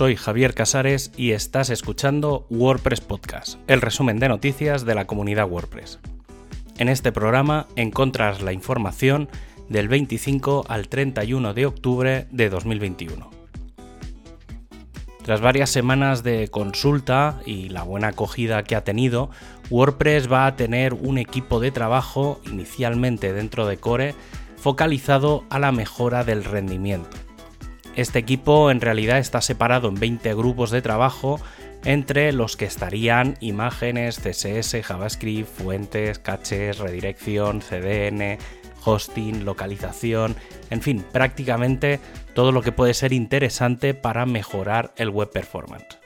Soy Javier Casares y estás escuchando WordPress Podcast, el resumen de noticias de la comunidad WordPress. En este programa encontras la información del 25 al 31 de octubre de 2021. Tras varias semanas de consulta y la buena acogida que ha tenido, WordPress va a tener un equipo de trabajo inicialmente dentro de Core focalizado a la mejora del rendimiento. Este equipo en realidad está separado en 20 grupos de trabajo entre los que estarían imágenes, CSS, JavaScript, fuentes, caches, redirección, CDN, hosting, localización, en fin, prácticamente todo lo que puede ser interesante para mejorar el web performance.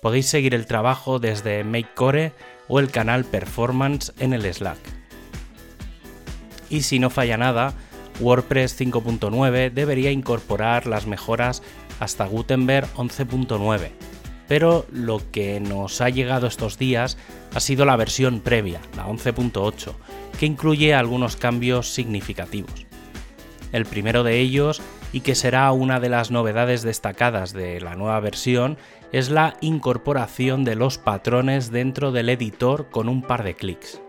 Podéis seguir el trabajo desde MakeCore o el canal Performance en el Slack. Y si no falla nada, WordPress 5.9 debería incorporar las mejoras hasta Gutenberg 11.9, pero lo que nos ha llegado estos días ha sido la versión previa, la 11.8, que incluye algunos cambios significativos. El primero de ellos, y que será una de las novedades destacadas de la nueva versión, es la incorporación de los patrones dentro del editor con un par de clics.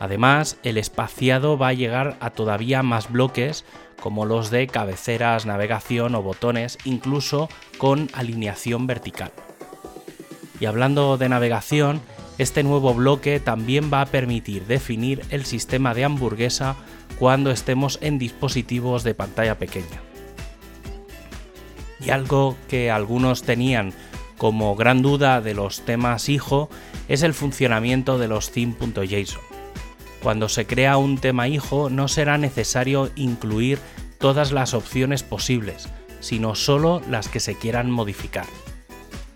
Además, el espaciado va a llegar a todavía más bloques como los de cabeceras, navegación o botones, incluso con alineación vertical. Y hablando de navegación, este nuevo bloque también va a permitir definir el sistema de hamburguesa cuando estemos en dispositivos de pantalla pequeña. Y algo que algunos tenían como gran duda de los temas hijo es el funcionamiento de los theme.json. Cuando se crea un tema hijo no será necesario incluir todas las opciones posibles, sino solo las que se quieran modificar.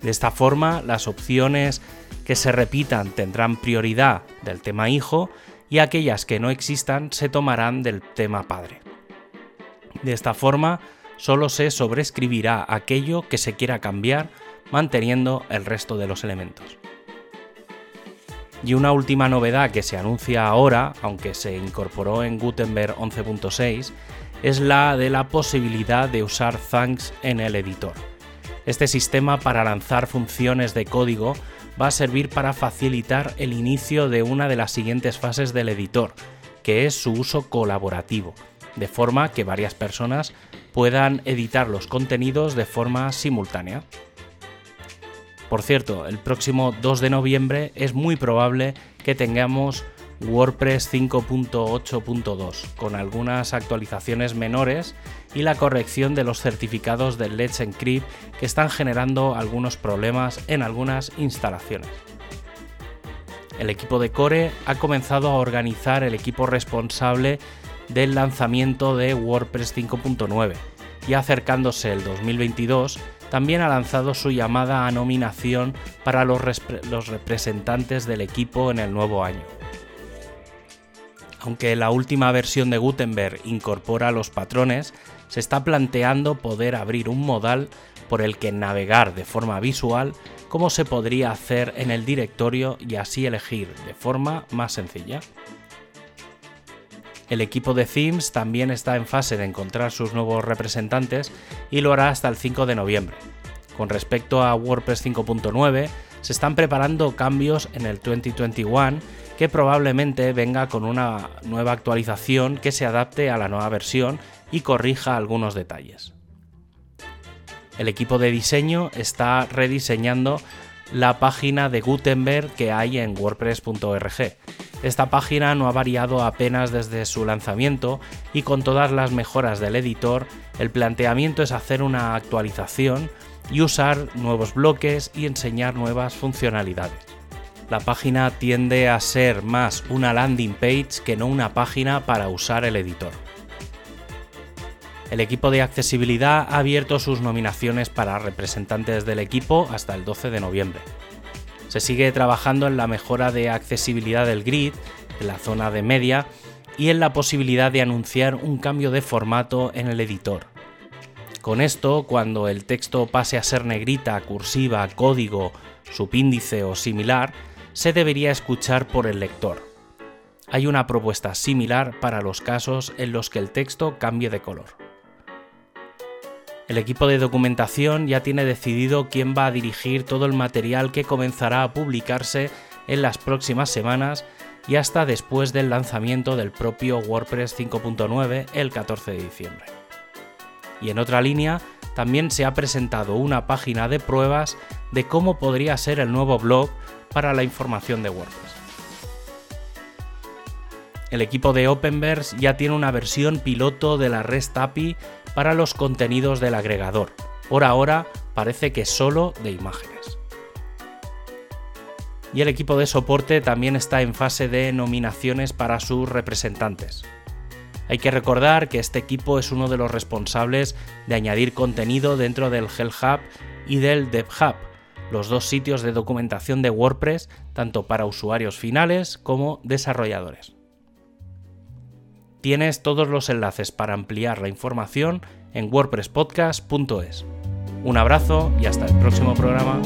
De esta forma, las opciones que se repitan tendrán prioridad del tema hijo y aquellas que no existan se tomarán del tema padre. De esta forma, solo se sobrescribirá aquello que se quiera cambiar, manteniendo el resto de los elementos. Y una última novedad que se anuncia ahora, aunque se incorporó en Gutenberg 11.6, es la de la posibilidad de usar Thanks en el editor. Este sistema para lanzar funciones de código va a servir para facilitar el inicio de una de las siguientes fases del editor, que es su uso colaborativo, de forma que varias personas puedan editar los contenidos de forma simultánea. Por cierto, el próximo 2 de noviembre es muy probable que tengamos WordPress 5.8.2 con algunas actualizaciones menores y la corrección de los certificados de Let's Encrypt que están generando algunos problemas en algunas instalaciones. El equipo de Core ha comenzado a organizar el equipo responsable del lanzamiento de WordPress 5.9 y acercándose el 2022 también ha lanzado su llamada a nominación para los, representantes del equipo en el nuevo año. Aunque la última versión de Gutenberg incorpora los patrones, se está planteando poder abrir un modal por el que navegar de forma visual como se podría hacer en el directorio y así elegir de forma más sencilla. El equipo de Themes también está en fase de encontrar sus nuevos representantes y lo hará hasta el 5 de noviembre. Con respecto a WordPress 5.9, se están preparando cambios en el 2021 que probablemente venga con una nueva actualización que se adapte a la nueva versión y corrija algunos detalles. El equipo de diseño está rediseñando la página de Gutenberg que hay en wordpress.org esta página no ha variado apenas desde su lanzamiento y con todas las mejoras del editor, el planteamiento es hacer una actualización y usar nuevos bloques y enseñar nuevas funcionalidades. La página tiende a ser más una landing page que no una página para usar el editor. El equipo de accesibilidad ha abierto sus nominaciones para representantes del equipo hasta el 12 de noviembre. Se sigue trabajando en la mejora de accesibilidad del grid, en la zona de media y en la posibilidad de anunciar un cambio de formato en el editor. Con esto, cuando el texto pase a ser negrita, cursiva, código, subíndice o similar, se debería escuchar por el lector. Hay una propuesta similar para los casos en los que el texto cambie de color. El equipo de documentación ya tiene decidido quién va a dirigir todo el material que comenzará a publicarse en las próximas semanas y hasta después del lanzamiento del propio WordPress 5.9 el 14 de diciembre. Y en otra línea, también se ha presentado una página de pruebas de cómo podría ser el nuevo blog para la información de WordPress. El equipo de Openverse ya tiene una versión piloto de la REST API para los contenidos del agregador. Por ahora parece que solo de imágenes. Y el equipo de soporte también está en fase de nominaciones para sus representantes. Hay que recordar que este equipo es uno de los responsables de añadir contenido dentro del Hell Hub y del DevHub, los dos sitios de documentación de WordPress tanto para usuarios finales como desarrolladores. Tienes todos los enlaces para ampliar la información en wordpresspodcast.es. Un abrazo y hasta el próximo programa.